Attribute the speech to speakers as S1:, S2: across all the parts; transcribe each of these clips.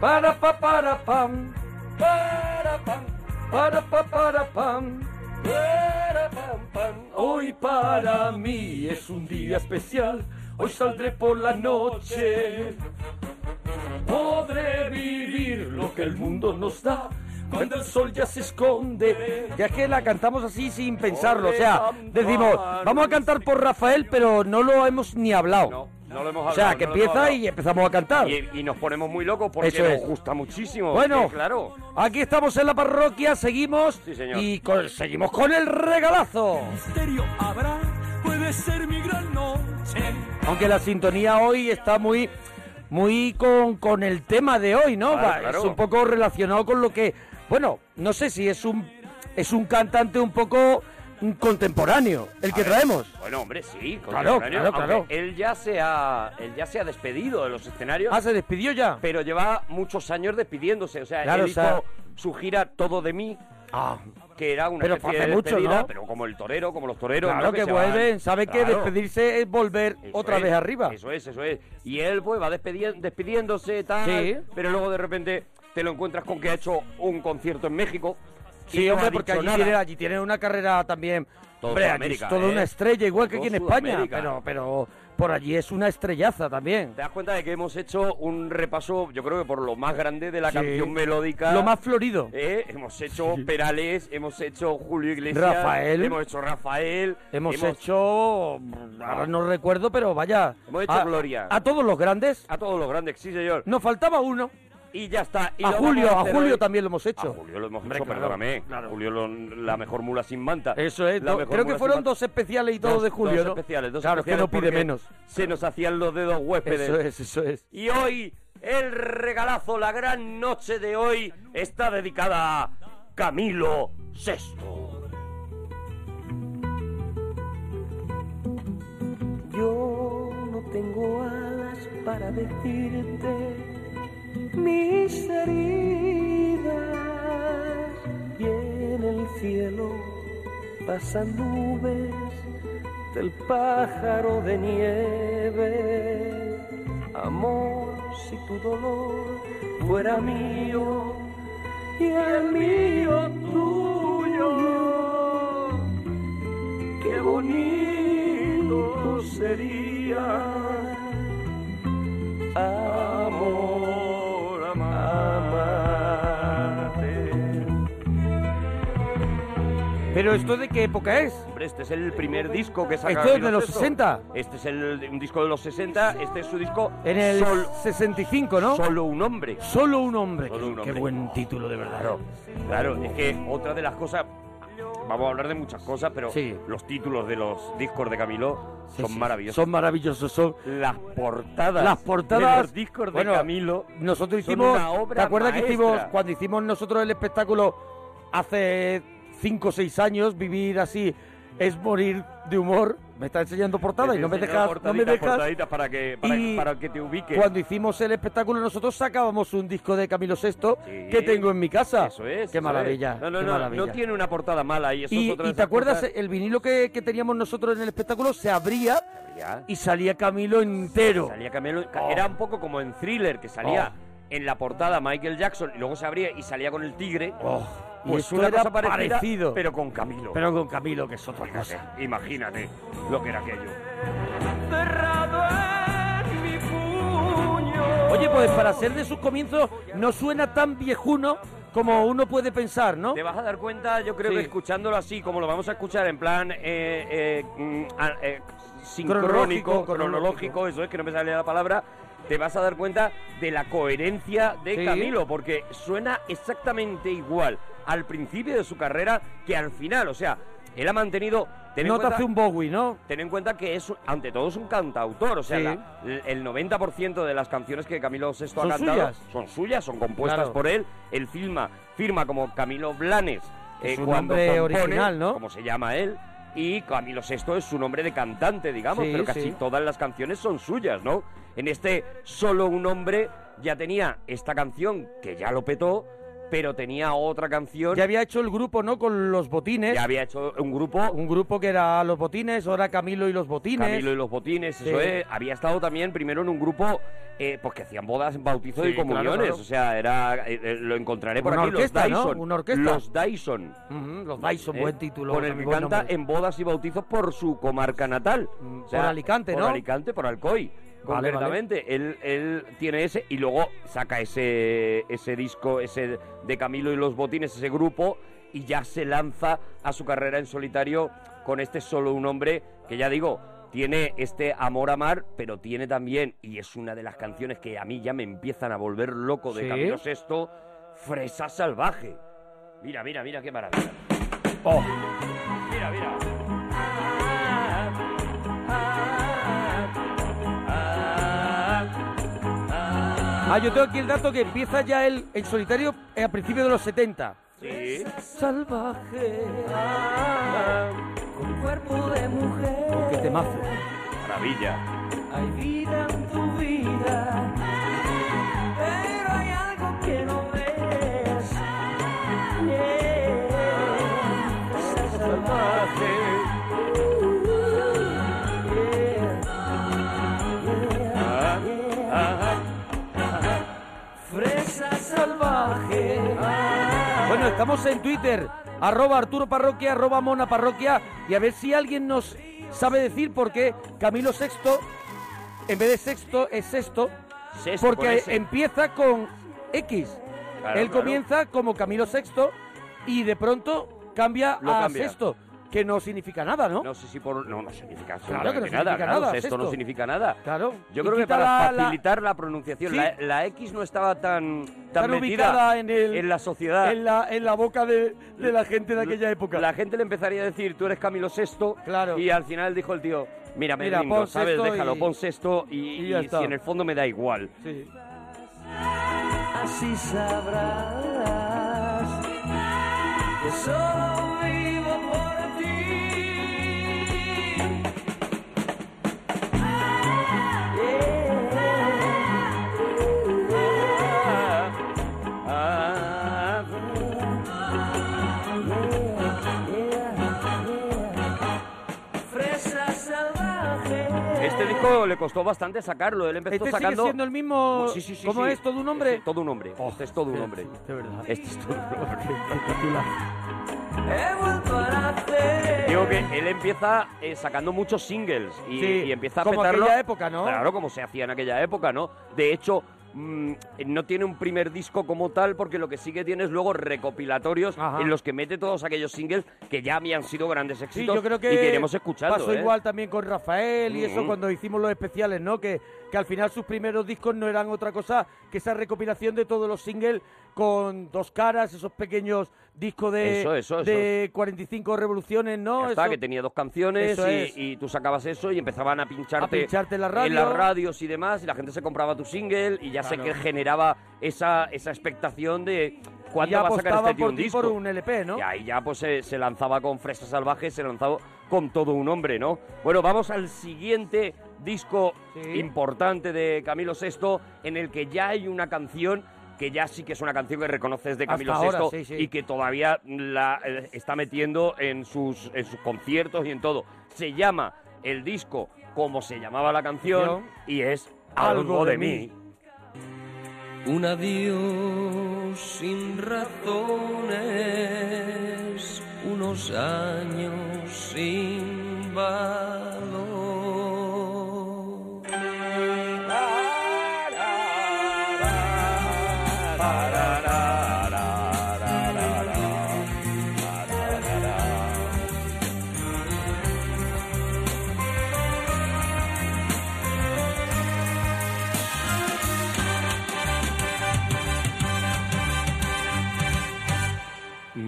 S1: Para pa para pam. Para pam. Para pa para pam. Para pam pam. Hoy para mí es un día especial. Hoy saldré por la noche. Podré vivir lo que el mundo nos da. Cuando el sol ya se esconde. Ya que la cantamos así sin pensarlo. O sea, decimos, vamos a cantar por Rafael, pero no lo hemos ni hablado.
S2: No lo hemos
S1: O sea,
S2: hablado,
S1: que
S2: no
S1: empieza
S2: hablado.
S1: y empezamos a cantar.
S2: Y, y nos ponemos muy locos porque
S1: Eso
S2: nos gusta muchísimo.
S1: Bueno,
S2: claro.
S1: aquí estamos en la parroquia, seguimos
S2: Sí, señor.
S1: y con- seguimos con el regalazo.
S3: misterio habrá, puede ser mi gran noche.
S1: Aunque la sintonía hoy está muy muy con, con el tema de hoy, ¿no?
S2: Claro,
S1: Va,
S2: claro.
S1: Es un poco relacionado con lo que, bueno, no sé si es un es un cantante un poco mm, contemporáneo el que
S2: ver,
S1: traemos.
S2: Bueno, hombre, sí.
S1: Claro,
S2: contemporáneo,
S1: claro, claro.
S2: aunque Él ya se ha, él ya se ha despedido de los escenarios.
S1: Ah, se despidió ya.
S2: Pero lleva muchos años despidiéndose. O sea,
S1: Claro,
S2: él
S1: o sea-
S2: hizo su gira Todo de mí.
S1: Ah,
S2: Que era una
S1: Pero
S2: especie de
S1: mucho,
S2: pero como el torero, como los toreros.
S1: claro
S2: ¿no?
S1: que vuelven, sabe que
S2: Claro.
S1: despedirse es volver
S2: Eso
S1: otra
S2: es,
S1: vez arriba.
S2: Eso es, eso es. Y él pues va despidiéndose, tal.
S1: Sí.
S2: Pero luego de repente te lo encuentras con que ha hecho un concierto en México.
S1: Sí, hombre, porque allí
S2: nada.
S1: tiene, allí tiene una carrera también.
S2: Todo
S1: hombre, allí
S2: Sudamérica,
S1: es toda
S2: ¿eh?
S1: una estrella, igual que
S2: Todo
S1: aquí en España. Pero, pero por allí es una estrellaza también.
S2: Te das cuenta de que hemos hecho un repaso, yo creo que por lo más grande de la
S1: Sí.
S2: canción melódica.
S1: Lo más florido.
S2: ¿eh? Hemos hecho Perales, hemos hecho Julio Iglesias,
S1: Rafael.
S2: hemos hecho Rafael,
S1: Hemos, hecho, ahora no recuerdo, pero vaya.
S2: Hemos hecho
S1: a,
S2: Gloria.
S1: A todos los grandes.
S2: a todos los grandes, sí señor.
S1: Nos faltaba uno.
S2: Y ya está. Y
S1: a Julio, a Julio
S2: hoy.
S1: también lo hemos
S2: A
S1: hecho.
S2: Julio lo hemos
S1: Hombre,
S2: hecho,
S1: claro,
S2: perdóname.
S1: claro.
S2: Julio lo- la mejor mula sin manta.
S1: Eso es.
S2: La
S1: do-
S2: mejor
S1: creo que fueron dos especiales y todo
S2: Dos-
S1: de Julio,
S2: dos
S1: ¿no?
S2: especiales, dos
S1: claro,
S2: especiales
S1: que no pide menos.
S2: Se nos hacían los dedos huéspedes.
S1: Eso es, eso es.
S2: Y hoy, el regalazo, la gran noche de hoy, está dedicada a Camilo VI.
S4: Yo no tengo alas para decirte mis heridas y en el cielo pasan nubes del pájaro de nieve. Amor, si tu dolor fuera mío y el mío tuyo qué bonito sería amor
S1: Pero esto de qué época es?
S2: Hombre, este es el primer disco que saca
S1: ¿Esto es de los
S2: VI.
S1: 60?
S2: Este es el, un disco de los 60, este es su disco
S1: En el
S2: Sol-
S1: 65, ¿no?
S2: Solo un hombre.
S1: Solo un hombre.
S2: Solo
S1: Qué-
S2: un
S1: Qué
S2: hombre.
S1: buen título, de verdad.
S2: Claro, claro, es que otra de las cosas, vamos a hablar de muchas cosas, pero
S1: Sí.
S2: los títulos de los discos de Camilo
S1: Sí,
S2: son
S1: sí,
S2: maravillosos.
S1: Son maravillosos, son
S2: las portadas,
S1: las portadas
S2: de los discos
S1: bueno,
S2: de Camilo.
S1: Nosotros
S2: son
S1: hicimos,
S2: una obra
S1: ¿te acuerdas que hicimos cuando hicimos nosotros el espectáculo hace 5 o 6 años, vivir así es morir de humor? Me está enseñando portada y no me dejas, no me dejas.
S2: portaditas para que, para,
S1: Y
S2: para que te ubiques.
S1: Cuando hicimos el espectáculo nosotros sacábamos un disco de Camilo VI
S2: Sí.
S1: que tengo en mi casa.
S2: Eso es.
S1: Qué maravilla.
S2: es. No, no,
S1: qué
S2: no,
S1: maravilla.
S2: no tiene una portada mala y eso es
S1: Y,
S2: otra de
S1: y te acuerdas,
S2: cosas-
S1: el vinilo que, que teníamos nosotros en el espectáculo se abría y salía Camilo entero.
S2: Salía Camilo,
S1: Oh.
S2: era un poco como en Thriller, que salía en la portada Michael Jackson y luego se abría y salía con el tigre.
S1: Oh,
S2: Pues
S1: esto
S2: una
S1: era
S2: cosa parecida,
S1: parecido.
S2: pero con Camilo.
S1: Pero con Camilo, que es otra cosa.
S2: Imagínate lo que era aquello.
S4: Cerrado en mi puño.
S1: Oye, pues para ser de sus comienzos no suena tan viejuno como uno puede pensar, ¿no?
S2: Te vas a dar cuenta, yo creo
S1: Sí.
S2: que escuchándolo así, como lo vamos a escuchar en plan eh, eh, mm, eh, sincrónico,
S1: Cronológico,
S2: cronológico, eso es que no me sale la palabra, te vas a dar cuenta de la coherencia de
S1: Sí.
S2: Camilo, porque suena exactamente igual al principio de su carrera que al final, o sea, él ha mantenido... ten en
S1: no te hace un Bowie, ¿no?
S2: Ten en cuenta que es, ante todo, es un cantautor. O sea,
S1: Sí.
S2: la- el 90% de las canciones que Camilo VI ha cantado
S1: suyas.
S2: son suyas, son compuestas
S1: Claro.
S2: por él. Él firma, firma como Camilo Blanes eh,
S1: su
S2: cuando
S1: nombre
S2: compone,
S1: original, ¿no?
S2: Como se llama él. Y Camilo VI es su nombre de cantante, digamos,
S1: Sí,
S2: pero casi
S1: sí.
S2: todas las canciones son suyas, ¿no? En este Solo un hombre ya tenía esta canción que ya lo petó pero tenía otra canción.
S1: Ya había hecho el grupo, ¿no? Con los botines.
S2: Ya había hecho un grupo.
S1: Un grupo que era Los Botines, ahora Camilo y los Botines.
S2: Camilo y los Botines,
S1: Sí.
S2: eso es. Había estado también primero en un grupo eh, pues que hacían bodas, bautizos
S1: Sí,
S2: y comuniones.
S1: claro, claro.
S2: O sea, era eh, eh, lo encontraré por
S1: Una
S2: aquí,
S1: orquesta,
S2: los
S1: ¿no?
S2: Dyson.
S1: Una orquesta.
S2: Los Dyson.
S1: Los Dyson,
S2: ¿eh?
S1: buen título.
S2: Con el que canta
S1: nombre.
S2: en bodas y bautizos por su comarca natal. O sea,
S1: por Alicante,
S2: por
S1: ¿no?
S2: Alicante, por Alcoy.
S1: Vale,
S2: concretamente, Él, él tiene ese y luego saca ese, ese disco, ese de Camilo y los Botines, ese grupo, y ya se lanza a su carrera en solitario con este solo un hombre que ya digo, tiene este amor a mar, pero tiene también, y es una de las canciones que a mí ya me empiezan a volver loco de
S1: ¿Sí?
S2: Camilo VI, Fresa Salvaje. Mira, mira, mira qué maravilla.
S1: Oh.
S2: Mira, mira.
S1: Ah, yo tengo aquí el dato que empieza ya él en solitario eh, a principios de los 70.
S2: Sí.
S4: Salvaje, ah, con cuerpo de mujer.
S1: Oh, qué temazo.
S2: Maravilla.
S4: Hay vida en tu vida,
S1: estamos en Twitter, arroba Arturo Parroquia, arroba Mona Parroquia, y a ver si alguien nos sabe decir por qué Camilo VI, en vez de sexto, es sexto,
S2: Sexto,
S1: porque empieza con X.
S2: Claro,
S1: Él
S2: claro.
S1: comienza como Camilo VI y de pronto cambia
S2: Lo
S1: a
S2: cambia.
S1: sexto, que no significa nada, ¿no?
S2: No sé si por... No, no significa
S1: Claro que no
S2: absolutamente nada.
S1: significa
S2: claro,
S1: nada,
S2: Esto no significa nada.
S1: Claro.
S2: Yo
S1: Y
S2: creo que para
S1: la- la-
S2: facilitar la, pronunciación,
S1: Sí.
S2: la, la X no estaba tan, tan, metida
S1: ubicada en, el,
S2: en la sociedad.
S1: en la, en la boca de, de la gente de aquella época.
S2: La gente le empezaría a decir, tú eres Camilo VI,
S1: Claro.
S2: y al final dijo el tío, mira, me
S1: Mira,
S2: rindo,
S1: pon
S2: ¿sabes?
S1: sexto
S2: Déjalo,
S1: y-
S2: pon sexto y,
S1: y
S2: y si en el fondo me da igual.
S1: Sí.
S4: Así sabrás que solo
S2: disco le costó bastante sacarlo, él empezó
S1: Este sigue
S2: sacando...
S1: siendo el mismo.
S2: Sí, sí, sí,
S1: ¿Cómo es? ¿Todo un hombre?
S2: Este todo un hombre. este es todo un hombre.
S1: De verdad.
S2: Este es todo un hombre. Digo que él empieza eh, sacando muchos singles y,
S1: Sí,
S2: y empieza a
S1: como
S2: petarlo.
S1: aquella época, ¿no?
S2: Claro, como se hacía en aquella época, ¿no? De hecho, mm, no tiene un primer disco como tal porque lo que sí que tiene es luego recopilatorios
S1: Ajá.
S2: en los que mete todos aquellos singles que ya habían sido grandes
S1: Sí,
S2: éxitos
S1: yo creo que
S2: y que iremos escuchando.
S1: pasó
S2: ¿eh?
S1: igual también con Rafael y eso
S2: Mm.
S1: cuando hicimos los especiales, ¿no? Que, que al final sus primeros discos no eran otra cosa que esa recopilación de todos los singles con dos caras, esos pequeños discos de,
S2: Eso, eso,
S1: de 45 revoluciones, ¿no?
S2: Ya está, que tenía dos canciones y, tú sacabas eso y empezaban a pincharte,
S1: A pincharte en la
S2: en
S1: radio.
S2: las radios y demás y la gente se compraba tu single y ya sé que generaba esa, esa expectación de cuándo va a sacar este tío
S1: por
S2: un disco.
S1: por un LP, ¿no?
S2: Y ahí ya pues se, se lanzaba con Fresa Salvaje, se lanzaba con todo un hombre, ¿no? Bueno, vamos al siguiente disco
S1: Sí.
S2: importante de Camilo VI, en el que ya hay una canción que ya sí que es una canción que reconoces de
S1: Hasta
S2: Camilo
S1: ahora,
S2: VI
S1: sí, sí.
S2: y que todavía la eh, está metiendo en sus, en sus conciertos y en todo. Se llama el disco como se llamaba la Canción. y es Algo, de, mí.
S4: Un adiós sin razones, unos años sin valor.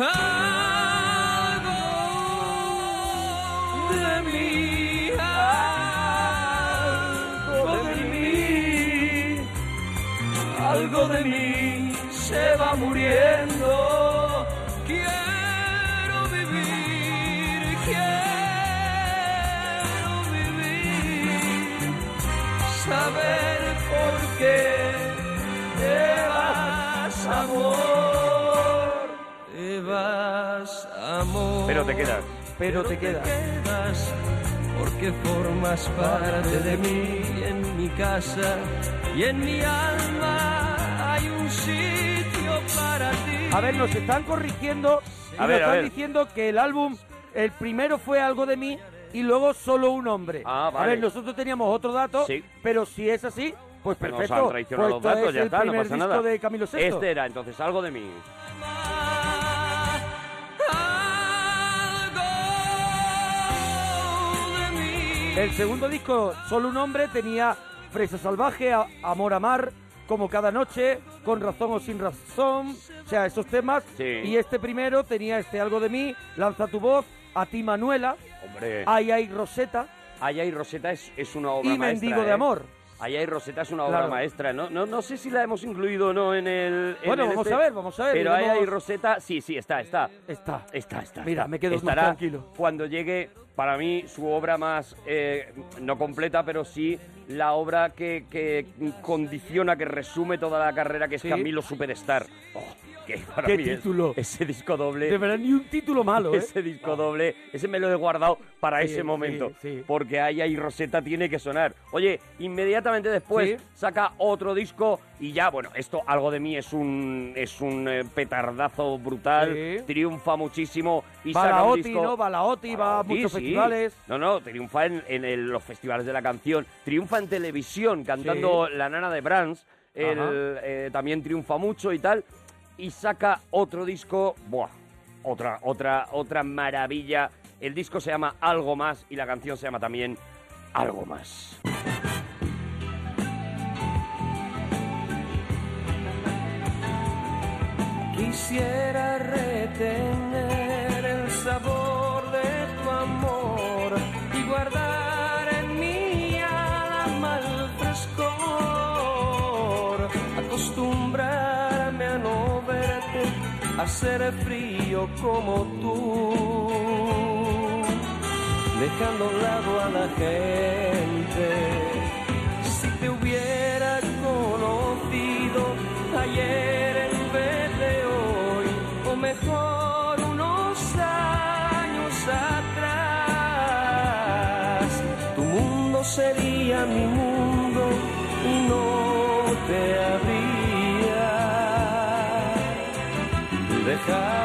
S4: Algo de mí, algo de mí, algo de mí se va muriendo. Quiero
S2: Pero te quedas.
S1: Pero te quedas.
S4: porque formas parte de mí en mi casa y en mi alma hay un sitio para ti.
S1: A ver, nos están corrigiendo y
S2: A ver,
S1: nos
S2: a
S1: están
S2: ver.
S1: diciendo que el álbum, el primero fue algo de mí y luego solo un hombre.
S2: Ah,
S1: A
S2: vale.
S1: ver, nosotros teníamos otro dato,
S2: Sí.
S1: pero si es así, pues
S2: Nos
S1: perfecto.
S2: han traicionado
S1: Pues
S2: los
S1: esto
S2: datos,
S1: es
S2: ya
S1: el
S2: está, no
S1: primer
S2: pasa
S1: disco
S2: nada.
S1: de Camilo VI.
S2: Este era entonces algo de mí.
S1: El segundo disco, solo un hombre, tenía Fresa Salvaje, A- Amor a Mar, Como cada noche, Con razón o sin razón, o sea, esos temas.
S2: Sí.
S1: Y este primero tenía este Algo de mí, Lanza tu voz, A ti Manuela,
S2: Hombre,
S1: Ay Ay Rosetta
S2: Allá y Rosetta es, es una obra
S1: y
S2: maestra.
S1: Mendigo de
S2: ¿eh?
S1: Amor.
S2: Allá y Rosetta es una
S1: Claro.
S2: obra maestra. No, no, no sé si la hemos incluido o no en el. en
S1: Bueno,
S2: el
S1: vamos
S2: este,
S1: a ver, vamos a ver,
S2: Pero Allá y
S1: iremos-
S2: Rosetta, sí, sí, está, está.
S1: Está.
S2: Está, está.
S1: Mira,
S2: está.
S1: me quedo más
S2: Estará
S1: tranquilo.
S2: Cuando llegue, para mí, su obra más, eh, no completa, pero sí la obra que, que condiciona, que resume toda la carrera, que es
S1: Sí.
S2: Camilo Superstar. Oh, que para
S1: ¿Qué
S2: mí es
S1: título?
S2: ese disco doble.
S1: De verdad, ni un título malo, ¿eh?
S2: Ese disco doble, ese me lo he guardado para
S1: Sí,
S2: ese momento.
S1: sí, sí.
S2: Porque Aya y Rosetta tiene que sonar. Oye, inmediatamente después saca otro disco y ya, bueno, esto algo de mí es un es un eh, petardazo brutal. Triunfa muchísimo y saca un disco.
S1: ¿no? Balaoti va a muchos festivales.
S2: No, no, triunfa en, en el- los festivales de la canción. Triunfa en televisión cantando La Nana de. El,
S1: Ajá.
S2: eh, también triunfa mucho y tal. Y saca otro disco. Buah. Otra, otra, otra maravilla. El disco se llama Algo Más y la canción se llama también Algo Más.
S4: Quisiera retener a ser frío como tú. Dejando a un lado a la gente. Si te hubiera conocido ayer en vez de hoy, o mejor unos años atrás, tu mundo sería mi mundo y no te dejado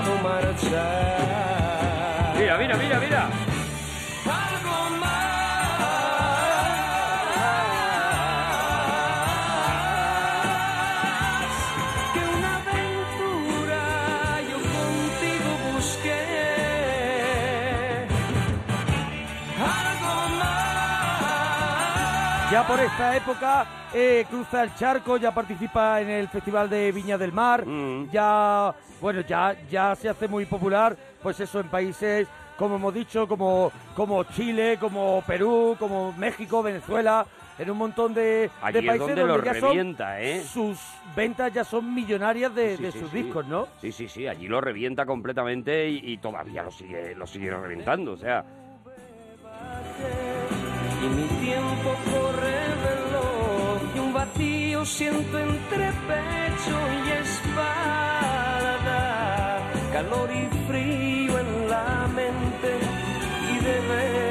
S1: Ya por esta época eh, cruza el charco, ya participa en el Festival de Viña del Mar,
S2: Mm.
S1: ya, bueno, ya, ya se hace muy popular, pues eso, en países, como hemos dicho, como, como Chile, como Perú, como México, Venezuela, en un montón de,
S2: Allí
S1: de
S2: es
S1: países
S2: donde lo
S1: ya son-
S2: revienta, ¿eh?
S1: sus ventas ya son millonarias de,
S2: Sí,
S1: de
S2: sí,
S1: sus
S2: sí.
S1: discos, ¿no?
S2: Sí, sí, sí, allí lo revienta completamente y, y todavía lo sigue, lo sigue reventando, o sea,
S4: y mi tiempo corre veloz y un vacío siento entre pecho y espalda, calor y frío en la mente y de vez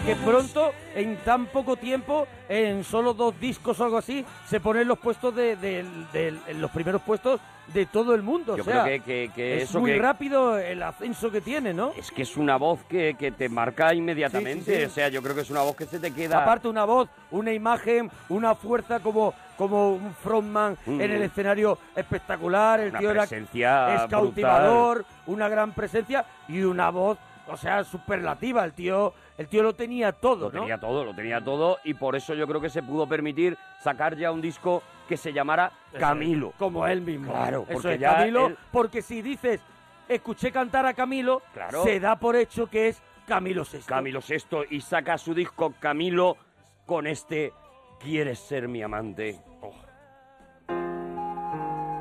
S1: sea que pronto, en tan poco tiempo, en solo dos discos o algo así, se ponen los puestos de, de- de- en los primeros puestos de todo el mundo.
S2: Yo
S1: o sea,
S2: creo que, que- que
S1: es
S2: eso
S1: muy
S2: que,
S1: rápido el ascenso que tiene, ¿no?
S2: es que es una voz que, te marca inmediatamente.
S1: Sí, sí, sí.
S2: O sea, yo creo que es una voz que se te queda.
S1: Aparte una voz, una imagen, una fuerza como, como un frontman
S2: Mm.
S1: en el escenario espectacular. El
S2: Una
S1: tío era
S2: presencia
S1: es
S2: brutal.
S1: cautivador, una gran presencia y una voz, o sea, superlativa. El tío, el tío lo tenía todo,
S2: Lo
S1: ¿no?
S2: tenía todo, lo tenía todo y por eso yo creo que se pudo permitir sacar ya un disco que se llamara Camilo.
S1: Como él mismo.
S2: Claro,
S1: Eso
S2: porque
S1: es
S2: ya
S1: Camilo,
S2: él-
S1: porque si dices, escuché cantar a Camilo,
S2: Claro.
S1: se da por hecho que es Camilo VI.
S2: Camilo VI y saca su disco Camilo con este ¿Quieres ser mi amante? Oh.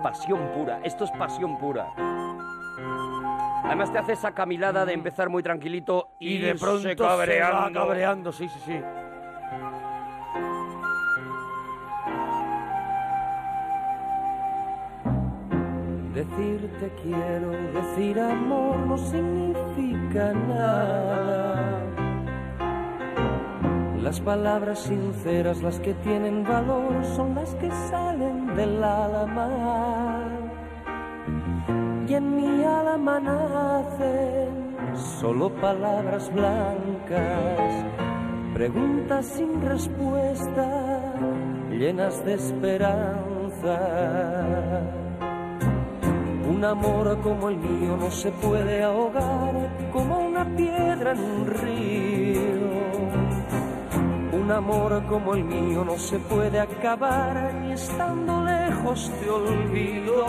S2: Pasión pura, esto es pasión pura. Además te hace esa camilada de empezar muy tranquilito y,
S1: y de pronto se va
S2: cabreando.
S1: cabreando, sí, sí, sí.
S4: Decirte quiero, decir amor no significa nada. Las palabras sinceras, las que tienen valor, son las que salen del alma. Y en mi alma nacen solo palabras blancas, preguntas sin respuesta, llenas de esperanza. Un amor como el mío no se puede ahogar como una piedra en un río. Un amor como el mío no se puede acabar ni estando lejos te olvido.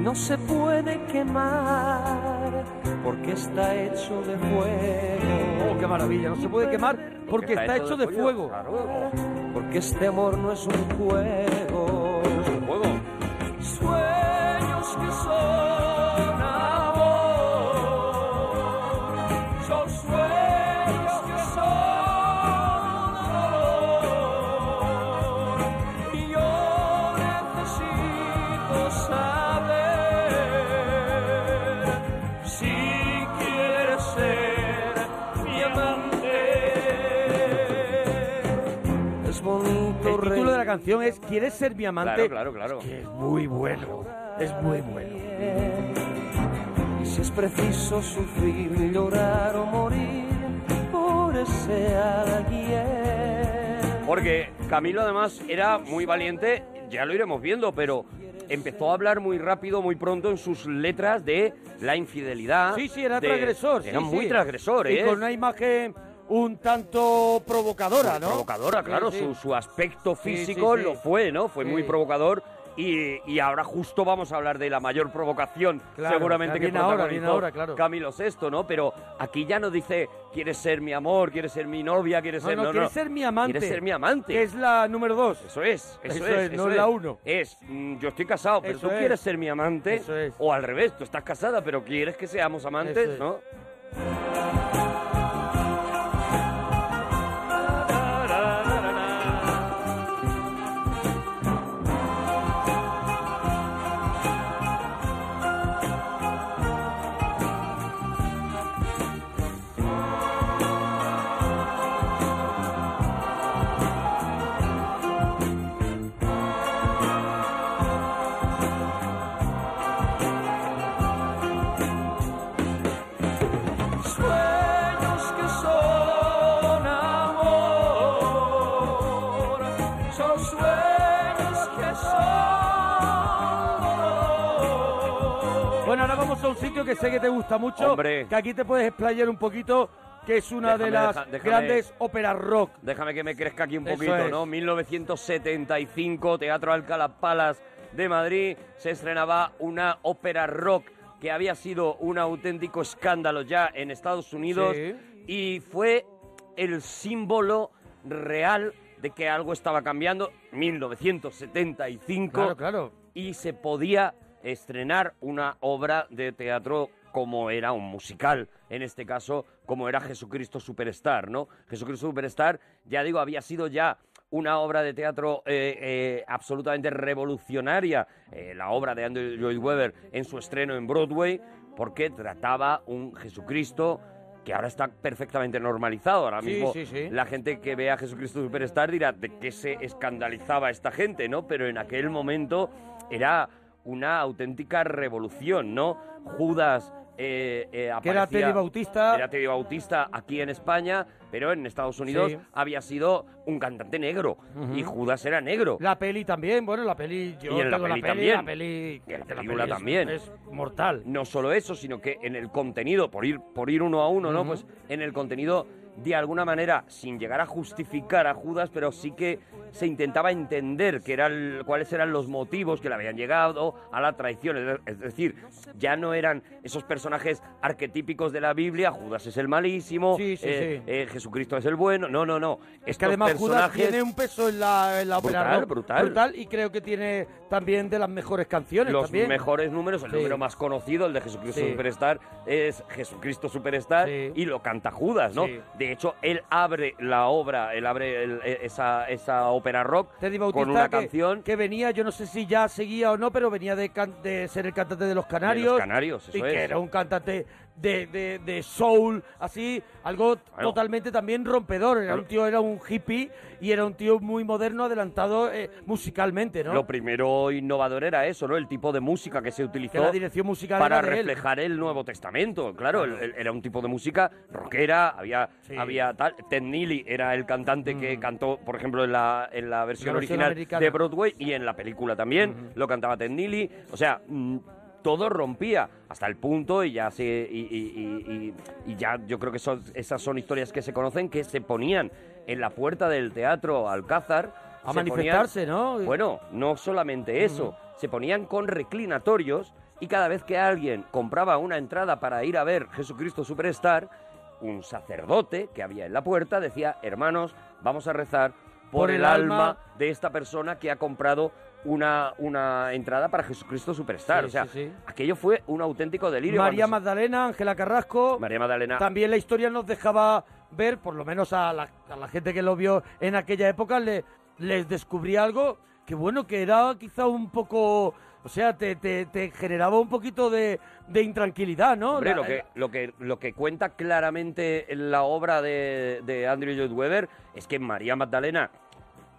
S4: No se puede quemar porque está hecho de fuego.
S1: Oh, qué maravilla, no se puede quemar porque está hecho de fuego.
S2: Claro,
S4: Porque este amor no es un juego.
S1: Canción es ¿Quieres ser mi amante?
S2: Claro, claro, claro.
S1: Que es muy bueno, es muy bueno.
S4: Y si es preciso sufrir, llorar o morir por ese alguien.
S2: Porque Camilo además era muy valiente, ya lo iremos viendo, pero empezó a hablar muy rápido, muy pronto en sus letras de la infidelidad.
S1: Sí, sí, era
S2: de-
S1: transgresor.
S2: Era
S1: sí,
S2: muy
S1: sí.
S2: transgresor,
S1: Y
S2: ¿eh?
S1: con una imagen un tanto provocadora, ¿no?
S2: Provocadora, claro,
S1: Sí, sí.
S2: Su, su aspecto físico
S1: sí.
S2: lo fue, ¿no? Fue muy provocador. Y, y ahora justo vamos a hablar de la mayor provocación
S1: Claro,
S2: seguramente que
S1: ahora, ahora, claro.
S2: Camilo VI, ¿no? Pero aquí ya no dice, quieres ser mi amor, quieres ser mi novia, quieres
S1: No,
S2: ser...
S1: no,
S2: No,
S1: quieres ser mi amante.
S2: Quieres ser mi amante.
S1: Que es la número dos.
S2: Eso es, eso,
S1: Eso
S2: es,
S1: es, no es la uno.
S2: Es, mm, yo estoy casado, pero
S1: Eso
S2: tú
S1: es.
S2: quieres ser mi amante.
S1: Eso es.
S2: O al revés, tú estás casada, pero quieres que seamos amantes. ¿no?
S1: Sitio que sé que te gusta mucho.
S2: Hombre.
S1: Que aquí te puedes explayar un poquito, que es una de las
S2: deja- déjame.
S1: grandes óperas rock.
S2: Déjame que me crezca aquí un
S1: Eso
S2: poquito,
S1: es.
S2: ¿no? 1975, Teatro Alcalá Palas de Madrid, se estrenaba una ópera rock que había sido un auténtico escándalo ya en Estados Unidos
S1: Sí.
S2: y fue el símbolo real de que algo estaba cambiando. 1975
S1: Claro, claro.
S2: y se podía estrenar una obra de teatro como era un musical, en este caso como era Jesucristo Superstar, ¿no? Jesucristo Superstar, ya digo, había sido ya una obra de teatro eh, eh, absolutamente revolucionaria, eh, la obra de Andrew Lloyd Webber en su estreno en Broadway, porque trataba un Jesucristo que ahora está perfectamente normalizado. Ahora
S1: Sí,
S2: mismo
S1: sí, sí.
S2: la gente que ve a Jesucristo Superstar dirá de qué se escandalizaba esta gente, ¿no? Pero en aquel momento era una auténtica revolución, ¿no? Judas eh, eh,
S1: Que era
S2: aparecía-
S1: Teddy Bautista.
S2: Era Teddy Bautista aquí en España, pero en Estados Unidos
S1: Sí.
S2: había sido un cantante negro y Judas era negro.
S1: La peli también, bueno, la peli, yo
S2: Y en la peli
S1: la peli,
S2: también.
S1: la peli,
S2: Y en la película
S1: peli es-
S2: también.
S1: Es, mortal.
S2: No solo eso, sino que en el contenido, por ir, por ir uno a uno, ¿no? Pues en el contenido, de alguna manera, sin llegar a justificar a Judas, pero sí que se intentaba entender que eran, cuáles eran los motivos que le habían llegado a la traición. Es decir, ya no eran esos personajes arquetípicos de la Biblia, Judas es el malísimo,
S1: Sí, sí,
S2: eh,
S1: sí.
S2: eh, Jesucristo es el bueno. No, no, no.
S1: Es que además Judas tiene un peso en la, en la ópera
S2: Brutal,
S1: rock
S2: brutal.
S1: y creo que tiene también de las mejores canciones
S2: los
S1: también.
S2: mejores números, el
S1: Sí.
S2: número más conocido, el de Jesucristo
S1: Sí.
S2: Superstar, es Jesucristo Superstar
S1: Sí.
S2: y lo canta Judas, ¿no? De hecho, él abre la obra, él abre el- e- esa, esa ópera rock
S1: Bautista,
S2: con una
S1: que,
S2: canción
S1: que venía, yo no sé si ya seguía o no, pero venía de, can- de ser el cantante de los
S2: de
S1: Canarios.
S2: los Canarios, eso
S1: y
S2: es.
S1: que era un cantante de, de, de soul, así, algo totalmente también rompedor. Era
S2: Claro.
S1: un tío, era un hippie y era un tío muy moderno, adelantado eh, musicalmente, ¿no?
S2: Lo primero innovador era eso, ¿no? El tipo de música que se utilizó
S1: que la dirección musical
S2: para
S1: él.
S2: reflejar el Nuevo Testamento. Claro, el- el- era un tipo de música rockera, había,
S1: Sí.
S2: había tal. Ted Neely era el cantante que cantó, por ejemplo, en la, en la versión
S1: La versión
S2: original
S1: americana.
S2: de Broadway y en la película también lo cantaba Ted Neely. O sea, mm, todo rompía hasta el punto y ya se y, y- y- y- y ya yo creo que son, esas son historias que se conocen que se ponían en la puerta del teatro Alcázar
S1: A
S2: se
S1: manifestarse, ¿no?
S2: bueno, no solamente eso, se ponían con reclinatorios y cada vez que alguien compraba una entrada para ir a ver Jesucristo Superstar, un sacerdote que había en la puerta decía, hermanos, vamos a rezar por,
S1: Por
S2: el,
S1: el
S2: alma,
S1: alma
S2: de esta persona que ha comprado una, una entrada para Jesucristo Superstar.
S1: Sí,
S2: o sea,
S1: sí, sí.
S2: aquello fue un auténtico delirio.
S1: María
S2: se-
S1: Magdalena, Ángela Carrasco.
S2: María Magdalena.
S1: También la historia nos dejaba ver, por lo menos a la, a la gente que lo vio en aquella época, le, les descubrí algo que bueno, que era quizá un poco, o sea, te, te- te generaba un poquito de, de intranquilidad, ¿no?
S2: Hombre,
S1: La-
S2: lo que, lo, que, lo que cuenta claramente en la obra de, de Andrew Lloyd Webber es que María Magdalena,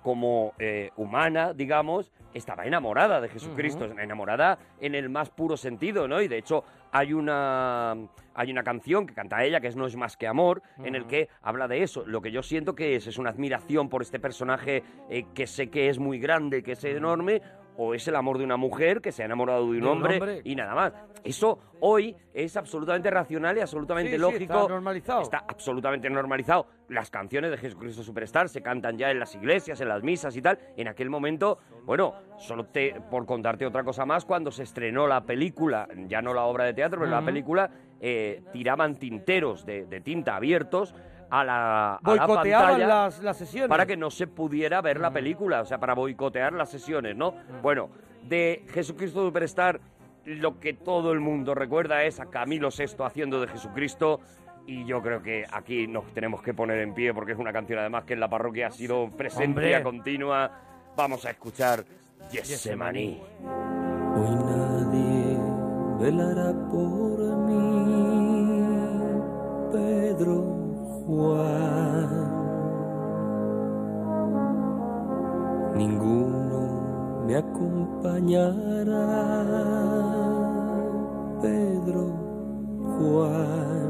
S2: como eh, humana, digamos, estaba enamorada de Jesucristo, enamorada en el más puro sentido, ¿no? Y de hecho hay una, hay una canción que canta ella, que es No es más que amor, en el que habla de eso. Lo que yo siento que es, es una admiración por este personaje eh, que sé que es muy grande, que es enorme, o es el amor de una mujer que se ha enamorado de un,
S1: De un
S2: hombre,
S1: hombre.
S2: y nada más. Eso hoy es absolutamente racional y absolutamente
S1: Sí, sí,
S2: lógico.
S1: está normalizado.
S2: Está absolutamente normalizado. Las canciones de Jesucristo Superstar se cantan ya en las iglesias, en las misas y tal. En aquel momento, bueno, solo te, por contarte otra cosa más, cuando se estrenó la película, ya no la obra de teatro, pero la película, eh, tiraban tinteros de, de tinta abiertos a la, a la pantalla
S1: las, las sesiones.
S2: para que no se pudiera ver la película, o sea, para boicotear las sesiones, ¿no? Bueno, de Jesucristo Superstar, lo que todo el mundo recuerda es a Camilo VI haciendo de Jesucristo. Y yo creo que aquí nos tenemos que poner en pie porque es una canción además que en la parroquia ha sido presencia continua. Vamos a escuchar Getsemaní.
S4: Hoy nadie velará por mí, Pedro Juan. Ninguno me acompañará, Pedro Juan.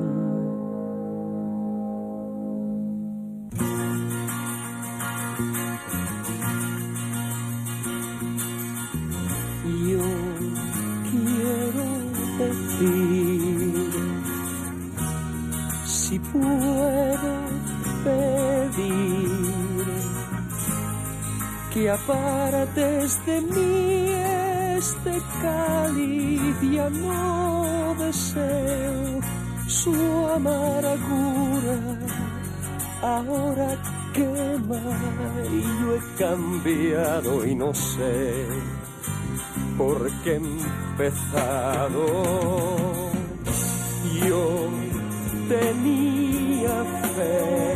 S4: No deseo su amargura. Ahora quema y yo he cambiado y no sé por qué he empezado. Yo tenía fe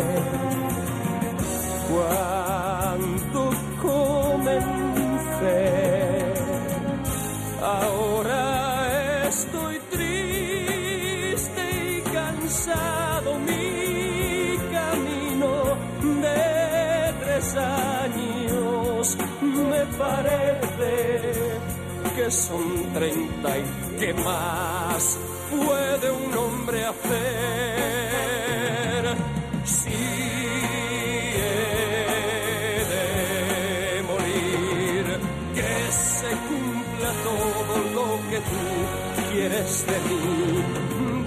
S4: parece que son treinta y que más puede un hombre hacer. Si he de morir, que se cumpla todo lo que tú quieres de mí.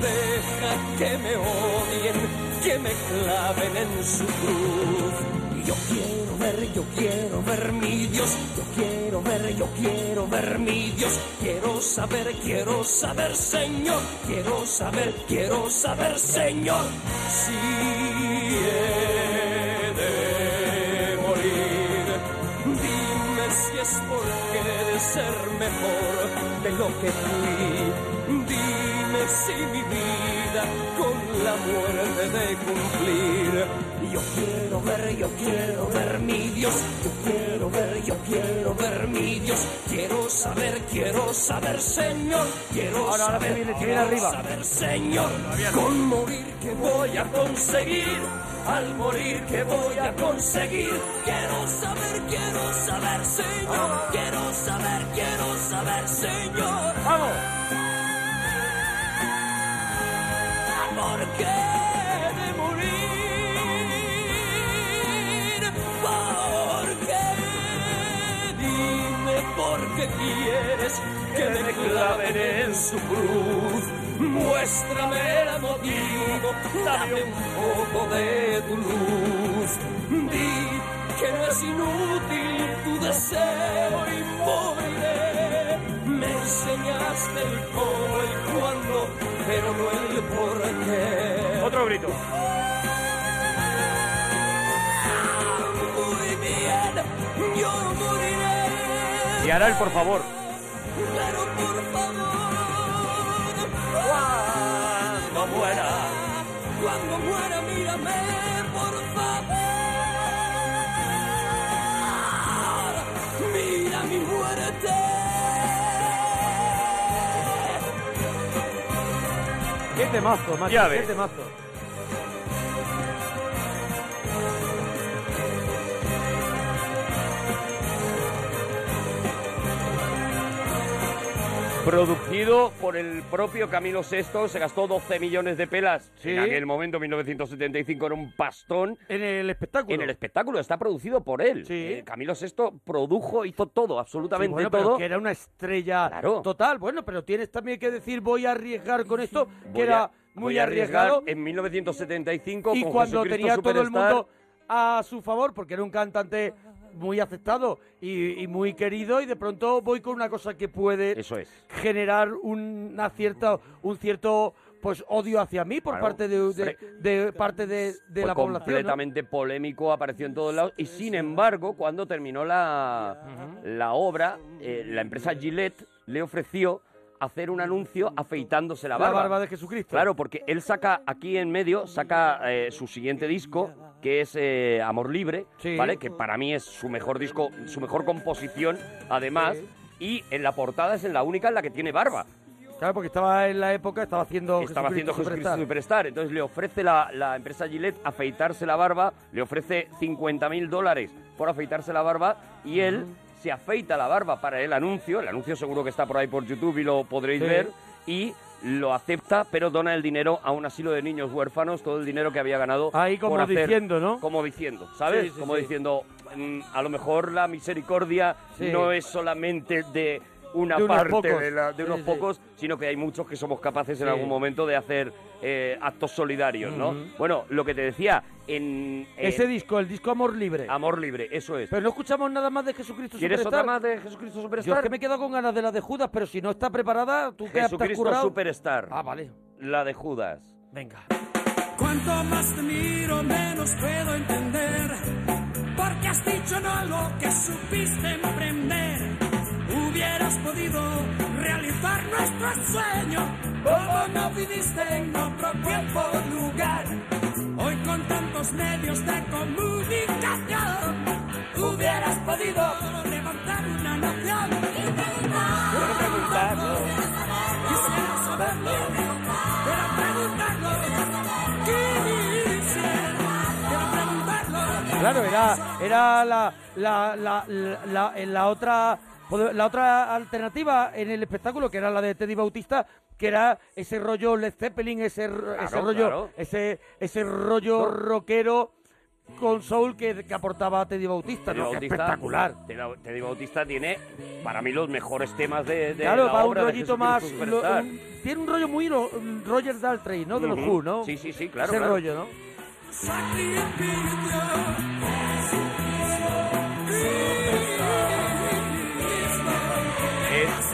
S4: Deja que me odien, que me claven en su cruz. Yo quiero ver, yo quiero ver mi Dios, yo quiero ver, yo quiero ver mi Dios, quiero saber, quiero saber, Señor, quiero saber, quiero saber, Señor, si he de morir. Dime si es he de ser mejor de lo que fui. Dime si mi vida con la muerte de cumplir. Yo quiero ver, yo quiero ver mi Dios. Yo quiero ver, yo quiero ver mi Dios. Quiero saber, quiero saber, Señor. Quiero
S1: Ahora, ahora
S4: saber,
S1: viene,
S4: quiero
S1: arriba.
S4: saber, Señor. Con morir que voy a conseguir. Al morir que voy a conseguir. Quiero saber, quiero saber, Señor. Quiero saber, quiero saber, Señor.
S1: ¡Vamos!
S4: ¿Por qué de morir? ¿Por qué? Dime por qué quieres que me claven en su cruz. Muéstrame el motivo, dame un poco de tu luz. Di que no es inútil tu deseo. Me enseñaste el cómo, el cuándo, pero no el por qué.
S1: Otro grito.
S4: Muy bien, yo moriré.
S2: Y ahora el por favor.
S4: Pero por favor, cuando muera, cuando muera, mírame, por favor.
S1: ¡Qué temazo, macho!
S2: Ya
S1: ¡Qué
S2: ves.
S1: temazo!
S2: Producido por el propio Camilo VI, se gastó 12 millones de pelas.
S1: Sí.
S2: En aquel momento, 1975, era un pastón.
S1: En el espectáculo.
S2: En el espectáculo, está producido por él.
S1: Sí.
S2: Eh, Camilo VI produjo, hizo todo,
S1: Sí,
S2: absolutamente
S1: bueno, pero
S2: todo.
S1: que era una estrella
S2: Claro.
S1: total. Bueno, pero tienes también que decir voy a arriesgar con esto, que era muy arriesgado.
S2: En 1975,
S1: y
S2: con
S1: cuando
S2: Jesucristo
S1: tenía todo el mundo a su favor, porque era un cantante muy aceptado y, y muy querido, y de pronto voy con una cosa que puede
S2: Eso es.
S1: generar una cierta, un cierto pues odio hacia mí por
S2: Claro.
S1: parte de, de-
S2: Fre-
S1: de parte de, la población. ¿no?
S2: completamente polémico, apareció en todos lados. Y sin embargo, cuando terminó la, la obra, eh, la empresa Gillette le ofreció hacer un anuncio afeitándose la
S1: La
S2: barba.
S1: barba de Jesucristo.
S2: Claro, porque él saca aquí en medio, saca eh, su siguiente disco, que es eh, Amor Libre,
S1: Sí.
S2: ¿vale? Que para mí es su mejor disco, su mejor composición, además. Y en la portada es en la única en la que tiene barba.
S1: Claro, porque estaba en la época, estaba haciendo
S2: Estaba haciendo
S1: Jesucristo Superstar.
S2: Superstar. Entonces le ofrece la, la empresa Gillette afeitarse la barba, le ofrece 50 mil dólares por afeitarse la barba y él se afeita la barba para el anuncio. El anuncio seguro que está por ahí por YouTube y lo podréis
S1: Sí.
S2: ver. Y lo acepta, pero dona el dinero a un asilo de niños huérfanos, todo el dinero que había ganado.
S1: Ahí como
S2: por hacer-
S1: diciendo, ¿no?
S2: Como diciendo, ¿sabes?
S1: Sí, sí,
S2: como diciendo, mm, a lo mejor la misericordia no es solamente de una
S1: De
S2: parte de, la- de
S1: Sí,
S2: unos
S1: sí.
S2: pocos, sino que hay muchos que somos capaces en
S1: Sí.
S2: algún momento de hacer eh, actos solidarios, ¿no?
S1: Ujú.
S2: Bueno, lo que te decía, en, en
S1: Ese disco, el disco Amor Libre.
S2: Amor Libre, eso es.
S1: Pero no escuchamos nada más de Jesucristo
S2: ¿Quieres
S1: Superstar.
S2: otra más de Jesucristo
S1: Yo
S2: Superstar?
S1: es que me quedo con ganas de la de Judas, pero si no está preparada, tú has
S2: Jesucristo
S1: currado.
S2: Superstar,
S1: Ah, vale.
S2: la de Judas.
S1: Venga.
S3: Cuanto más te miro, menos puedo entender. Porque has dicho no lo que supiste emprender hubieras podido realizar nuestro sueño. Como no viviste en otro tiempo lugar, hoy con tantos medios de comunicación, hubieras podido levantar una nación. Pero preguntarlo, quisiera saberlo, pero preguntarlo, quisiera.
S1: Claro, era, era la, la, la, la, la otra la otra alternativa en el espectáculo, que era la de Teddy Bautista, que era ese rollo Led Zeppelin, ese, ese rollo,
S2: claro.
S1: ese, ese rollo rockero con soul que, que aportaba Teddy Bautista,
S2: Teddy Bautista,
S1: espectacular.
S2: Teddy- Bautista tiene, para mí, los mejores temas de, de
S1: Claro,
S2: la
S1: va un
S2: obra de
S1: rollito más. lo- un- tiene un rollo muy ro- Roger Daltrey, ¿no? De los. Who, ¿no?
S2: Sí, sí, sí, claro,
S1: Ese
S2: claro.
S1: rollo, ¿no?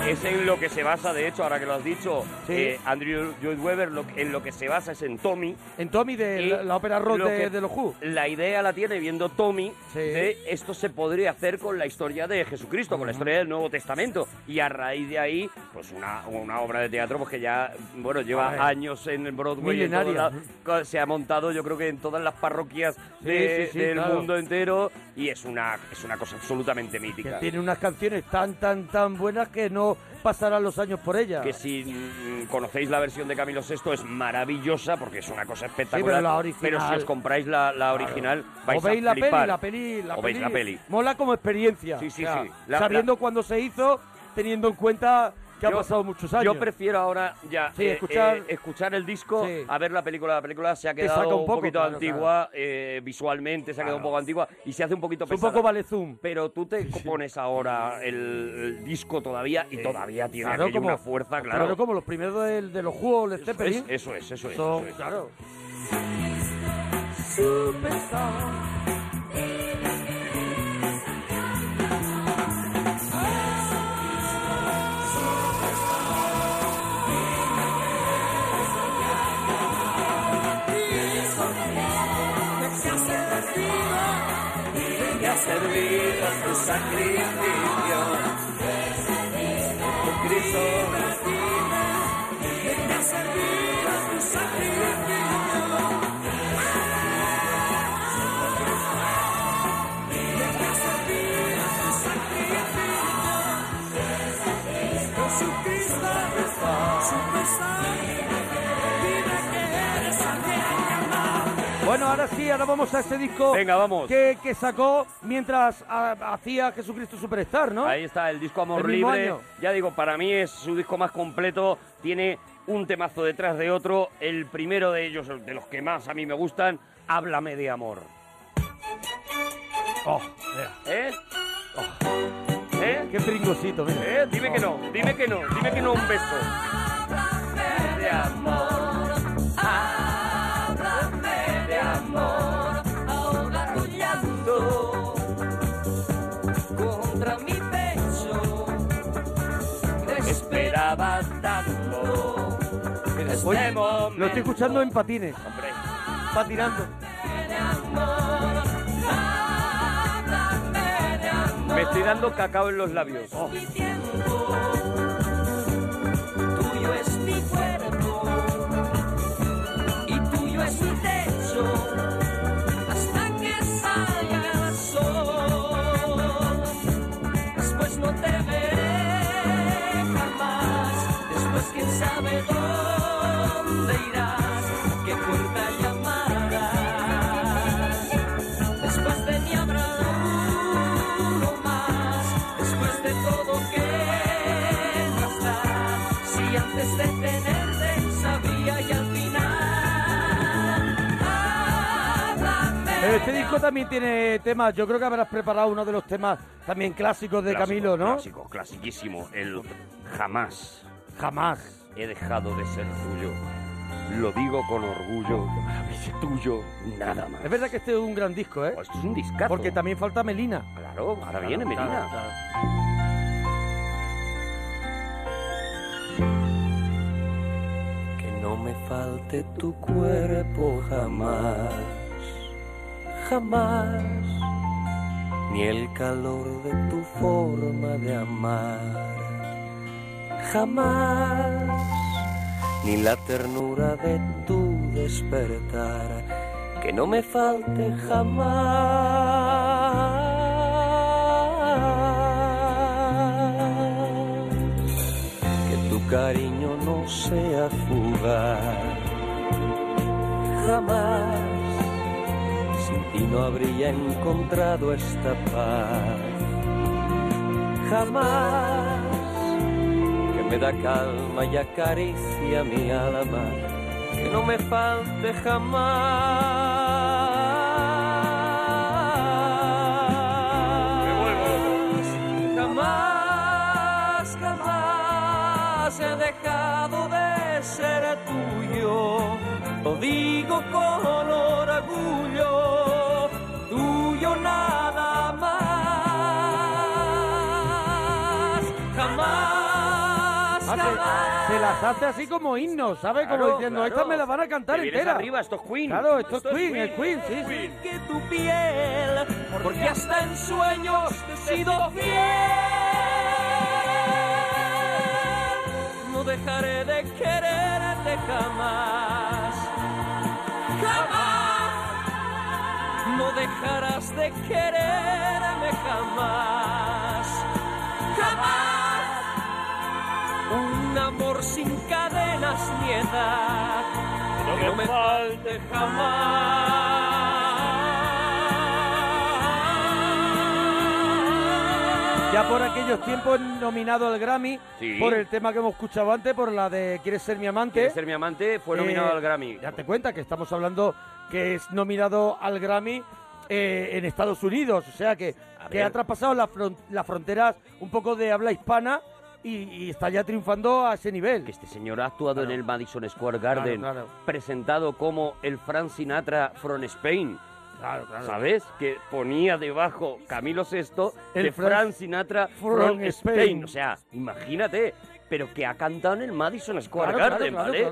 S2: Es, en lo que se basa, de hecho, ahora que lo has dicho,
S1: Sí.
S2: eh, Andrew Lloyd Webber, lo- en lo que se basa es en Tommy.
S1: En Tommy de la, la ópera rock
S2: lo
S1: de, de los Who.
S2: La idea la tiene viendo Tommy
S1: Sí.
S2: de esto se podría hacer con la historia de Jesucristo, con la historia del Nuevo Testamento. Y a raíz de ahí, pues una, una obra de teatro pues que ya, bueno, lleva años en el Broadway. en
S1: Milenaria.
S2: lados. se ha montado, yo creo que en todas las parroquias de-
S1: sí,
S2: del
S1: claro.
S2: mundo entero. Y es una, es una cosa absolutamente
S1: Que
S2: mítica.
S1: tiene unas canciones tan, tan, tan buenas que no pasarán los años por ella.
S2: que si mm, conocéis la versión de Camilo VI es maravillosa porque es una cosa espectacular.
S1: pero la original-
S2: Pero si os compráis la, la original, vais
S1: o veis
S2: a
S1: la
S2: flipar.
S1: peli, la peli, la
S2: O veis
S1: peli
S2: la peli.
S1: Mola como experiencia.
S2: Sí, sí,
S1: O sea,
S2: sí. La-
S1: sabiendo cuándo se hizo, teniendo en cuenta que ha
S2: Yo-
S1: pasado muchos años.
S2: Yo prefiero ahora ya
S1: Sí,
S2: eh,
S1: escuchar-
S2: eh, escuchar el disco,
S1: Sí.
S2: a ver la película. La película se ha quedado
S1: un
S2: poquito
S1: claro,
S2: antigua, eh, visualmente se ha quedado un
S1: Claro.
S2: poco antigua y se hace un poquito
S1: Es un
S2: pesada.
S1: poco vale zoom.
S2: Pero tú te pones ahora el, el disco todavía y todavía tiene
S1: Claro,
S2: aquello
S1: como-
S2: una fuerza, claro.
S1: como los primeros de, de los Led
S2: Eso
S1: Zeppelin.
S2: es, eso es, eso es.
S1: Son-
S2: eso es.
S1: claro.
S3: que
S1: vamos a este disco
S2: Venga, vamos.
S1: que, que sacó mientras hacía Jesucristo Superstar, ¿no?
S2: Ahí está el disco Amor
S1: El
S2: Libre.
S1: año.
S2: Ya digo, para mí es su disco más completo. Tiene un temazo detrás de otro. El primero de ellos, de los que más a mí me gustan, Háblame de amor.
S1: Oh, mira,
S2: ¿Eh? ¿Eh?
S1: qué pringosito, mira.
S2: ¿Eh? Dime que no, dime que no, dime que no un beso.
S3: de amor,
S2: Este.
S1: Lo estoy escuchando en patines,
S2: Hombre,
S1: patinando.
S2: me estoy dando cacao en los labios.
S1: Pero este disco también tiene temas, yo creo que habrás preparado uno de los temas también clásicos de
S2: Clásico,
S1: Camilo, ¿no?
S2: Clásico, clasiquísimo. El jamás
S1: Jamás.
S2: he dejado de ser tuyo. Lo digo con orgullo. Es tuyo, nada más.
S1: Es verdad que este es un gran disco, ¿eh?
S2: Esto es un discazo.
S1: Porque también falta Melina.
S2: Claro, ahora viene
S1: Claro, claro.
S4: que no me falte tu cuerpo jamás, jamás, ni el calor de tu forma de amar, jamás, ni la ternura de tu despertar, que no me falte jamás. Que tu cariño no sea fugaz, jamás, y no habría encontrado esta paz. Jamás que me da calma y acaricia mi alma, que no me falte jamás. Jamás, jamás he dejado de ser tuyo. Lo digo con orgullo, tuyo nada más. Jamás,
S1: Hace-
S4: jamás.
S1: se las hace así como himnos, ¿sabes? Como diciendo,
S2: claro.
S1: estas me las van a cantar enteras.
S2: arriba, esto es Queen.
S1: Claro, esto,
S2: Esto
S1: es
S2: es
S1: Queen,
S2: Queen.
S1: el Queen, sí, sí.
S4: que tu piel, porque hasta en sueños te he sido fiel. No dejaré de quererte jamás, No dejarás de quererme jamás, jamás. Un amor sin cadenas ni edad, que no me falte jamás.
S1: Ya por aquellos tiempos nominado al Grammy,
S2: Sí.
S1: por el tema que hemos escuchado antes, por la de ¿Quieres ser mi amante?
S2: ¿Quieres ser mi amante? Fue nominado
S1: Eh,
S2: al Grammy.
S1: Ya te cuenta que estamos hablando que es nominado al Grammy eh, en Estados Unidos, o sea que, que ha traspasado las fron- las fronteras un poco de habla hispana y, y está ya triunfando a ese nivel.
S2: Que este señor ha actuado
S1: Claro.
S2: en el Madison Square Garden,
S1: Claro, claro.
S2: presentado como el Frank Sinatra from Spain.
S1: Claro, claro.
S2: ¿Sabes? Que ponía debajo Camilo VI
S1: El
S2: de
S1: Frank-
S2: Frank Sinatra
S1: from
S2: Spain.
S1: Spain.
S2: O sea, imagínate, pero que ha cantado en el Madison Square Garden, ¿vale?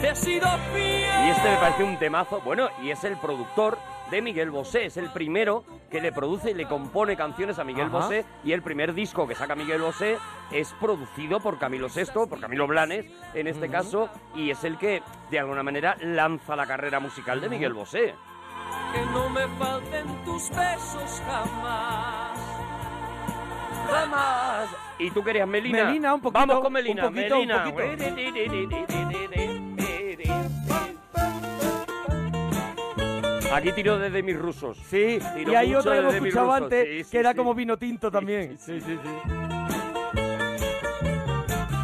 S1: Claro, claro.
S4: Te he sido fiel.
S2: Y este me parece un temazo. Bueno, y es el productor de Miguel Bosé. Es el primero que le produce y le compone canciones a Miguel
S1: Ajá.
S2: Bosé. Y el primer disco que saca Miguel Bosé es producido por Camilo VI, por Camilo Blanes en este caso. Y es el que, de alguna manera, lanza la carrera musical de Miguel Bosé.
S4: que no me falten tus besos jamás. Jamás.
S2: ¿Y tú querías Melina?
S1: Melina, un poquito,
S2: Vamos con Melina.
S1: un poquito, un
S2: Melina.
S1: poquito.
S2: Aquí tiro desde mis rusos.
S1: Sí,
S2: Tiro
S1: y hay
S2: mucho
S1: otra que hemos
S2: desde mis
S1: escuchado
S2: rusos,
S1: antes
S2: sí, sí,
S1: que era
S2: sí.
S1: como vino tinto también.
S2: Sí, sí, sí.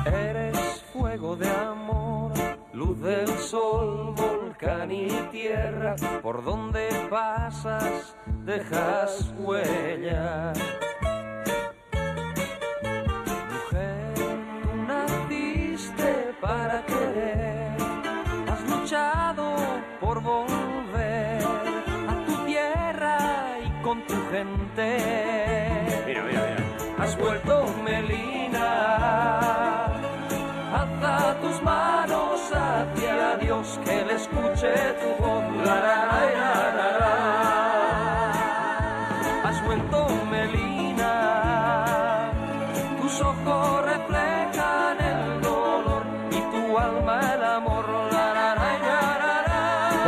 S4: Eres fuego de amor, luz del sol, volcán y tierra. Por donde pasas, dejas huella.
S2: Mira, mira, mira.
S4: Has vuelto Melina. Alza tus manos hacia Dios que le escuche tu voz. La, la, la.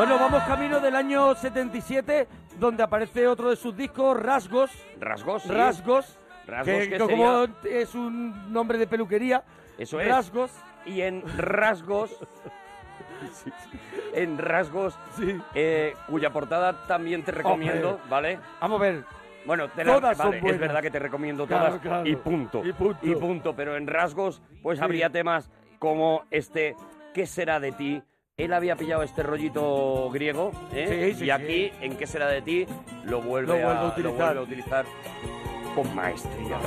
S1: Bueno, vamos camino del año 77, donde aparece otro de sus discos, Rasgos.
S2: Rasgos, sí.
S1: Rasgos.
S2: Rasgos
S1: que,
S2: que
S1: como es un nombre de peluquería.
S2: Eso es.
S1: Rasgos.
S2: Y en rasgos. En rasgos,
S1: Sí.
S2: eh, cuya portada también te recomiendo,
S1: Hombre.
S2: ¿vale?
S1: Vamos a ver.
S2: Bueno, te la-
S1: Todas son
S2: vale, es
S1: buenas.
S2: verdad que te recomiendo
S1: Claro,
S2: todas
S1: claro.
S2: y punto.
S1: Y punto.
S2: punto, pero en rasgos, pues habría temas como este ¿Qué será de ti? Él había pillado este rollito griego, ¿eh?
S1: Sí, sí,
S2: y aquí,
S1: sí.
S2: en ¿Qué será de ti? Lo vuelve,
S1: Lo vuelve a
S2: lo
S1: utilizar.
S2: vuelve a utilizar con maestría.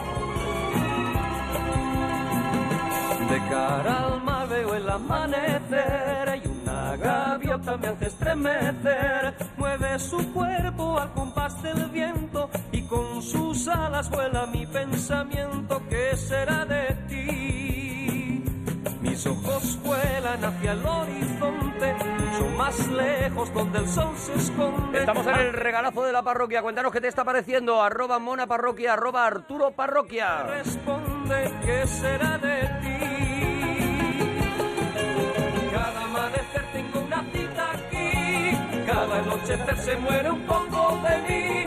S4: De cara al mar veo el amanecer y una gaviota me hace estremecer. Mueve su cuerpo al compás del viento y con sus alas vuela mi pensamiento. ¿Qué será de ti? Mis ojos vuelan hacia el horizonte, mucho más lejos donde el sol se esconde.
S2: Estamos en el regalazo de la parroquia. Cuéntanos qué te está pareciendo. Arroba Mona Parroquia, arroba Arturo Parroquia.
S4: responde qué será de ti. Cada amanecer tengo una cita aquí, cada anochecer se muere un poco de mí.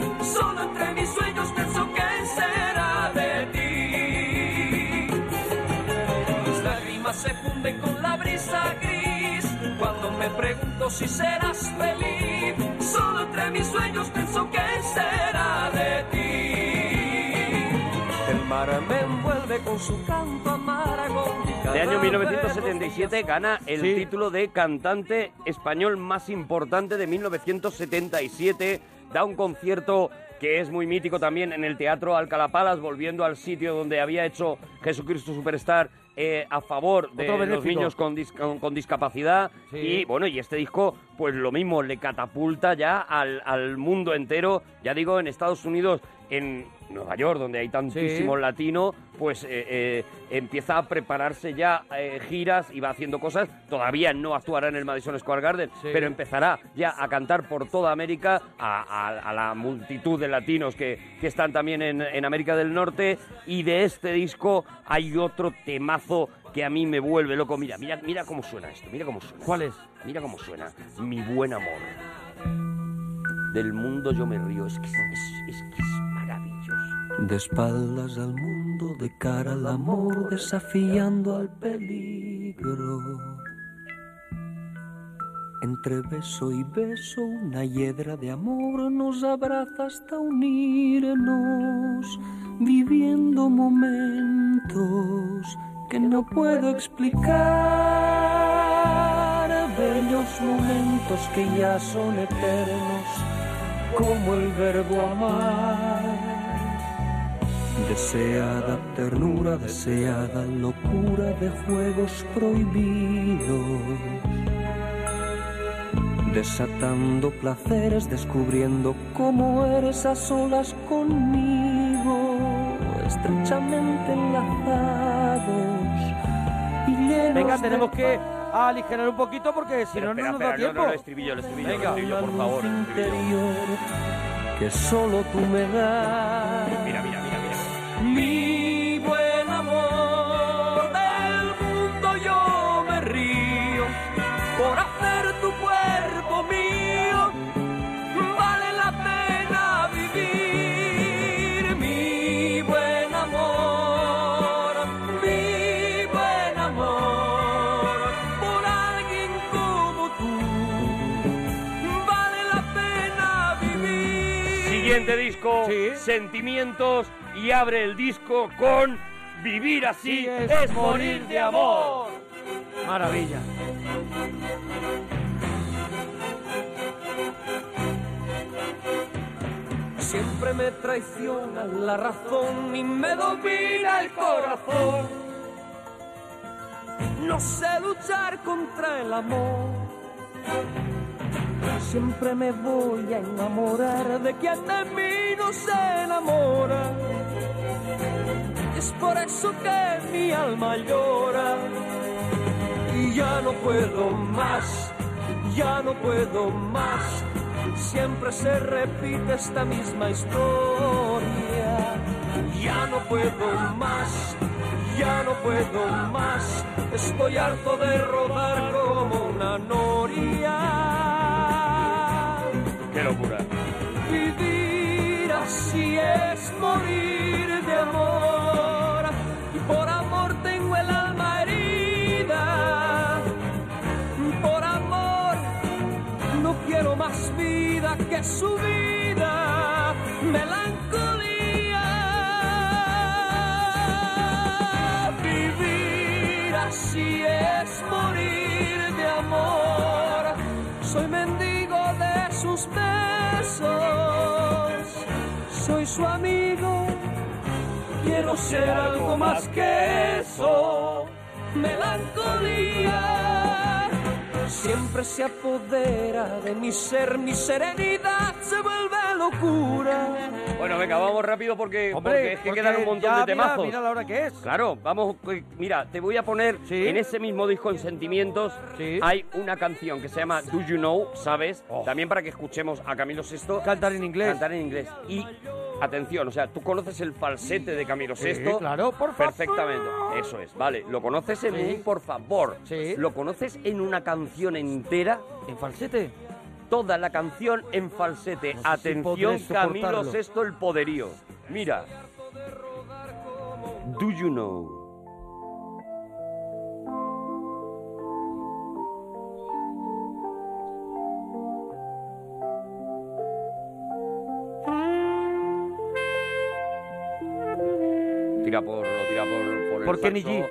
S4: Me pregunto y serás feliz. Solo entre mis sueños pienso que será de ti. El mar me envuelve con su canto amargo.
S2: De año
S4: Cada
S2: 1977
S4: verbo
S2: gana el
S1: Sí.
S2: título de cantante español más importante de 1977. Da un concierto que es muy mítico también en el Teatro Alcalá Palace, volviendo al sitio donde había hecho Jesucristo Superstar eh, a favor de los niños con, dis- con- con discapacidad.
S1: Sí.
S2: Y bueno, y este disco, pues lo mismo, le catapulta ya al, al mundo entero. Ya digo, en Estados Unidos, en Nueva York, donde hay tantísimos latinos, pues eh, eh, empieza a prepararse ya eh, giras y va haciendo cosas. Todavía no actuará en el Madison Square Garden,
S1: Sí.
S2: pero empezará ya a cantar por toda América, a, a- a la multitud de latinos que, que están también en, en América del Norte. Y de este disco hay otro temazo que a mí me vuelve loco. Mira, mira, mira cómo suena esto, mira cómo suena.
S1: ¿Cuál es?
S2: Mira cómo suena. Mi buen amor. Del mundo yo me río. Es que es.
S4: De espaldas al mundo, de cara al amor, desafiando al peligro. Entre beso y beso, una hiedra de amor nos abraza hasta unirnos, viviendo momentos que no puedo explicar, bellos momentos que ya son eternos, como el verbo amar. Deseada ternura, deseada locura de juegos prohibidos. Desatando placeres, descubriendo cómo eres a solas conmigo, estrechamente enlazados. Y llenos
S1: Venga, tenemos que aligerar un poquito porque si
S2: Espera,
S1: no, no
S2: espera,
S1: nos da tiempo.
S2: no, no, el estribillo, el estribillo, el
S1: Venga.
S2: estribillo, por favor. el estribillo.
S4: interior que solo tú me das.
S2: Mira, mira.
S4: Mi buen amor, del mundo yo me río por hacer tu cuerpo mío. Vale la pena vivir, mi buen amor, mi buen amor, por alguien como tú. Vale la pena vivir.
S2: Siguiente disco,
S1: Sí.
S2: Sentimientos, y abre el disco con Vivir así
S1: Sí,
S2: es, morir de amor.
S1: Maravilla.
S4: Siempre me traiciona la razón y me domina el corazón. No sé luchar contra el amor. Siempre me voy a enamorar de quien de mí no se enamora. Es por eso que mi alma llora. Y ya no puedo más, ya no puedo más. Siempre se repite esta misma historia. Ya no puedo más, ya no puedo más. Estoy harto de rodar como una noria.
S2: Qué locura.
S4: Vivir así es morir Y por amor tengo el alma herida. Por amor no quiero más vida que su vida. Melancolía. Vivir así es morir de amor. Soy mendigo de sus besos. Soy su amigo. Quiero ser algo más que eso. Melancolía. Siempre se apodera de mi ser, mi serenidad se vuelve locura.
S2: Bueno, venga, vamos rápido porque, porque
S1: Hombre,
S2: es que
S1: porque
S2: quedan un montón
S1: ya
S2: de temazos.
S1: Mira, mira la hora que es.
S2: Claro, vamos, eh, mira, te voy a poner
S1: Sí.
S2: en ese mismo disco en Sentimientos
S1: Sí.
S2: hay una canción que se llama Do You Know, ¿sabes?
S1: Oh.
S2: También para que escuchemos a Camilo VI
S1: Cantar en inglés.
S2: cantar en inglés. Y atención, o sea, tú conoces el falsete de Camilo
S1: Sí,
S2: VI
S1: claro, por favor.
S2: perfectamente. Eso es, vale. Lo conoces en
S1: Sí.
S2: un por favor.
S1: Sí.
S2: Lo conoces en una canción entera.
S1: ¿En falsete?
S2: Toda la canción en falsete.
S1: No sé si
S2: Atención, Camilo. VI, el poderío. Mira. Do you know? Tira por, lo tira por, por el
S1: ¿Por. Kenny G.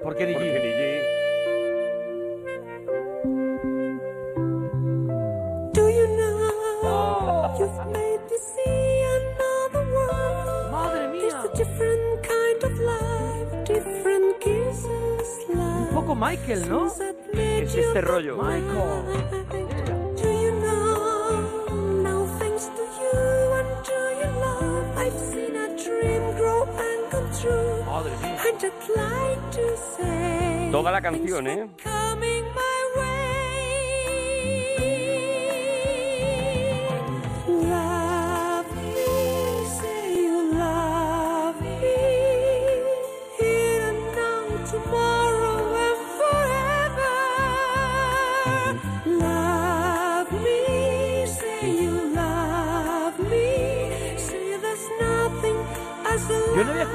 S3: Do you know you've made me see another world?
S1: Madre
S3: There's
S1: mía.
S3: a different kind of life, different kisses
S1: Un
S3: like
S1: poco Michael, ¿no?
S3: that made
S2: Es
S3: you
S2: este rollo.
S1: Michael. Madre mía.
S2: Toda la canción, ¿eh?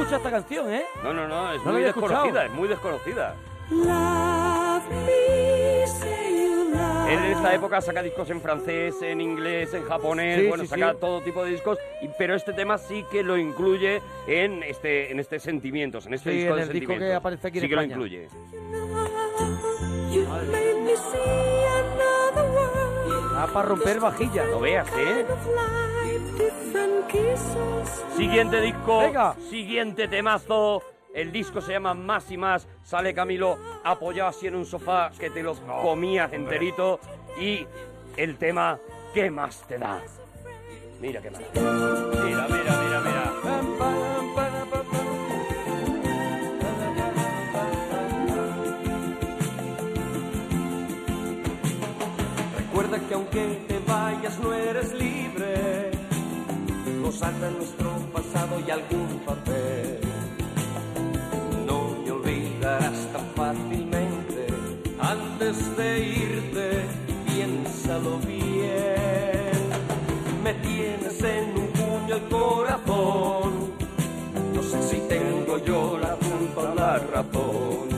S1: Escuchado esta canción, ¿eh?
S2: No, no, no, es
S1: No
S2: muy
S1: había escuchado.
S2: desconocida, es muy desconocida.
S3: Love me, say you love
S2: Él en esta época saca discos en francés, en inglés, en japonés,
S1: Sí,
S2: bueno,
S1: sí,
S2: saca
S1: sí.
S2: todo tipo de discos, y- pero este tema sí que lo incluye en este, en este Sentimientos, en este
S1: Sí,
S2: disco
S1: en
S2: de
S1: el disco que aparece aquí en
S2: sí que lo
S1: España.
S2: incluye.
S3: You made me see another world
S1: Ah, para romper vajilla.
S2: No veas, ¿eh? Siguiente disco,
S1: Venga.
S2: siguiente temazo. El disco se llama Más y Más. Sale Camilo apoyado así en un sofá que te lo comías enterito. Y el tema, ¿qué más te da? Mira qué maravilla. Mira, mira, mira, mira.
S4: Recuerda que aunque te vayas no eres libre. Nos nuestro pasado y algún papel. No me olvidarás tan fácilmente. Antes de irte, piénsalo bien. Me tienes en un puño el corazón. No sé si tengo yo la culpa o la razón.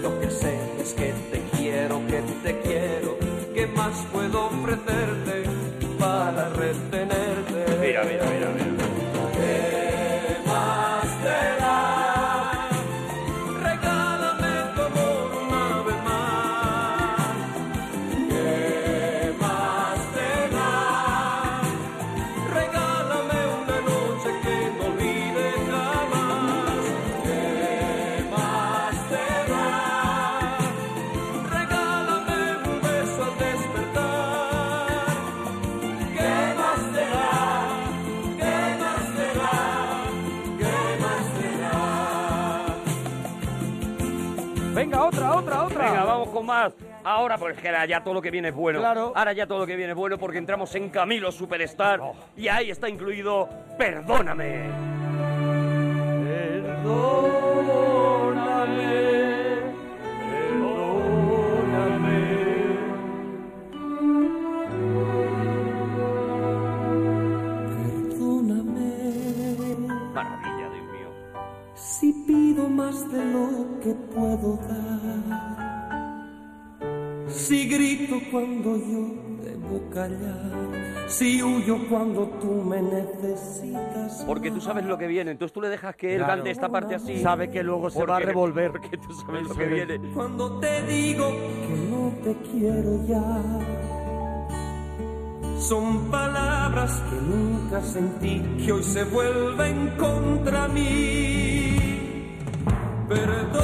S4: Lo que sé es que te quiero, que te quiero. ¿Qué más puedo
S2: Ahora, pues que ahora ya todo lo que viene es bueno.
S1: Claro.
S2: Ahora ya todo lo que viene es bueno porque entramos en Camilo Superstar y ahí está incluido Perdóname.
S1: Perdóname,
S3: Perdóname
S2: Maravilla, Dios mío.
S3: si pido más de lo que puedo dar. Si grito cuando yo debo callar. Si huyo cuando tú me necesitas.
S2: Porque tú sabes lo que viene, entonces tú le dejas que él
S1: Claro.
S2: cante esta parte así.
S1: Sabe que luego se va a revolver.
S2: Porque tú sabes lo que viene.
S3: Cuando te digo que no te quiero ya. Son palabras que nunca sentí, que hoy se vuelven contra mí. Perdóname,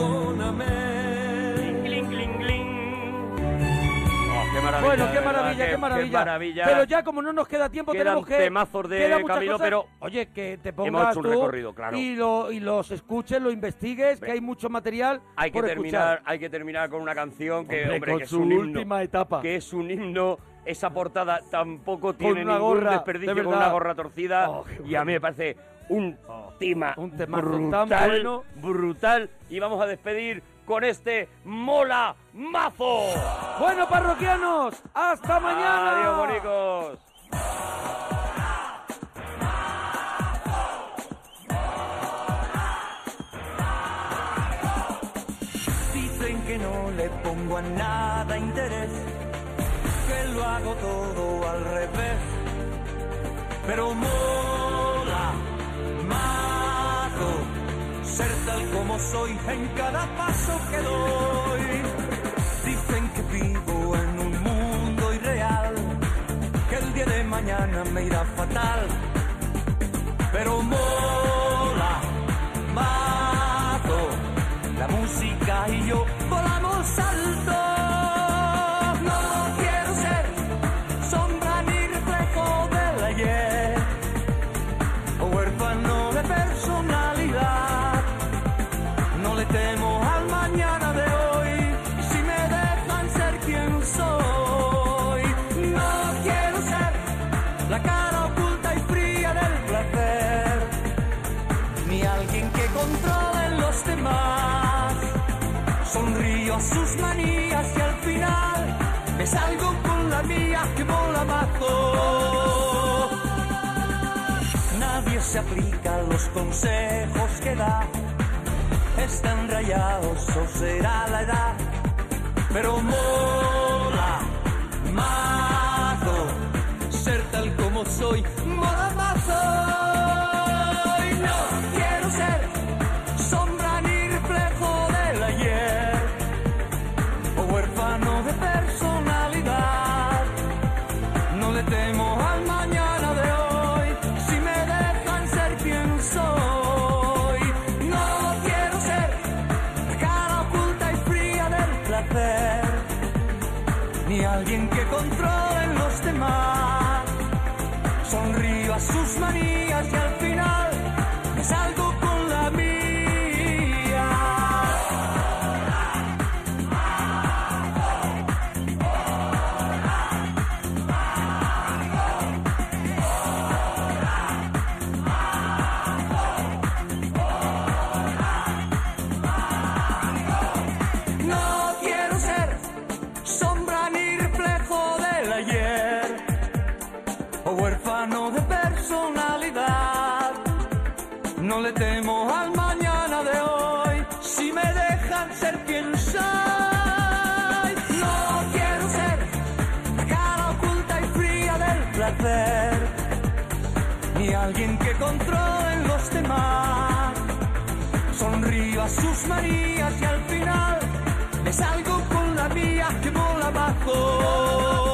S3: Perdóname.
S2: Cling, cling, cling. Oh, qué maravilla.
S1: Bueno, qué maravilla, qué maravilla. Pero ya como no nos queda tiempo,
S2: Quedan
S1: tenemos que...
S2: temazos de Camilo,
S1: cosas.
S2: pero
S1: Oye, que te pongas
S2: hemos hecho un
S1: tú
S2: recorrido, claro.
S1: Y, lo, y los escuches, lo investigues, que hay mucho material
S2: hay que terminar,
S1: escuchar.
S2: hay que terminar con una canción que,
S1: Hombre,
S2: hombre,
S1: con
S2: que es
S1: su
S2: un himno,
S1: última etapa.
S2: que es un himno esa portada tampoco tiene ningún
S1: gorra,
S2: desperdicio
S1: de
S2: con una gorra torcida.
S1: Oh,
S2: y a mí me parece un tema
S1: un
S2: brutal,
S1: tan bueno.
S2: brutal. Y vamos a despedir con este Mola Mazo.
S1: Bueno, parroquianos, hasta mañana.
S2: Adiós, bonicos.
S4: Dicen que no le pongo a nada interés, que lo hago todo al revés. Pero mola, ser tal como soy en cada paso que doy. Dicen que vivo en un mundo irreal, que el día de mañana me irá fatal. Pero mola, se aplica los consejos que da. Están rayados o será la edad. Pero mola mazo. Ser tal como soy, ni alguien que controle los demás. Sonrío a sus manías y al alguien que controle los demás. Sonrío a sus manías y al final me salgo con la mía que mola abajo.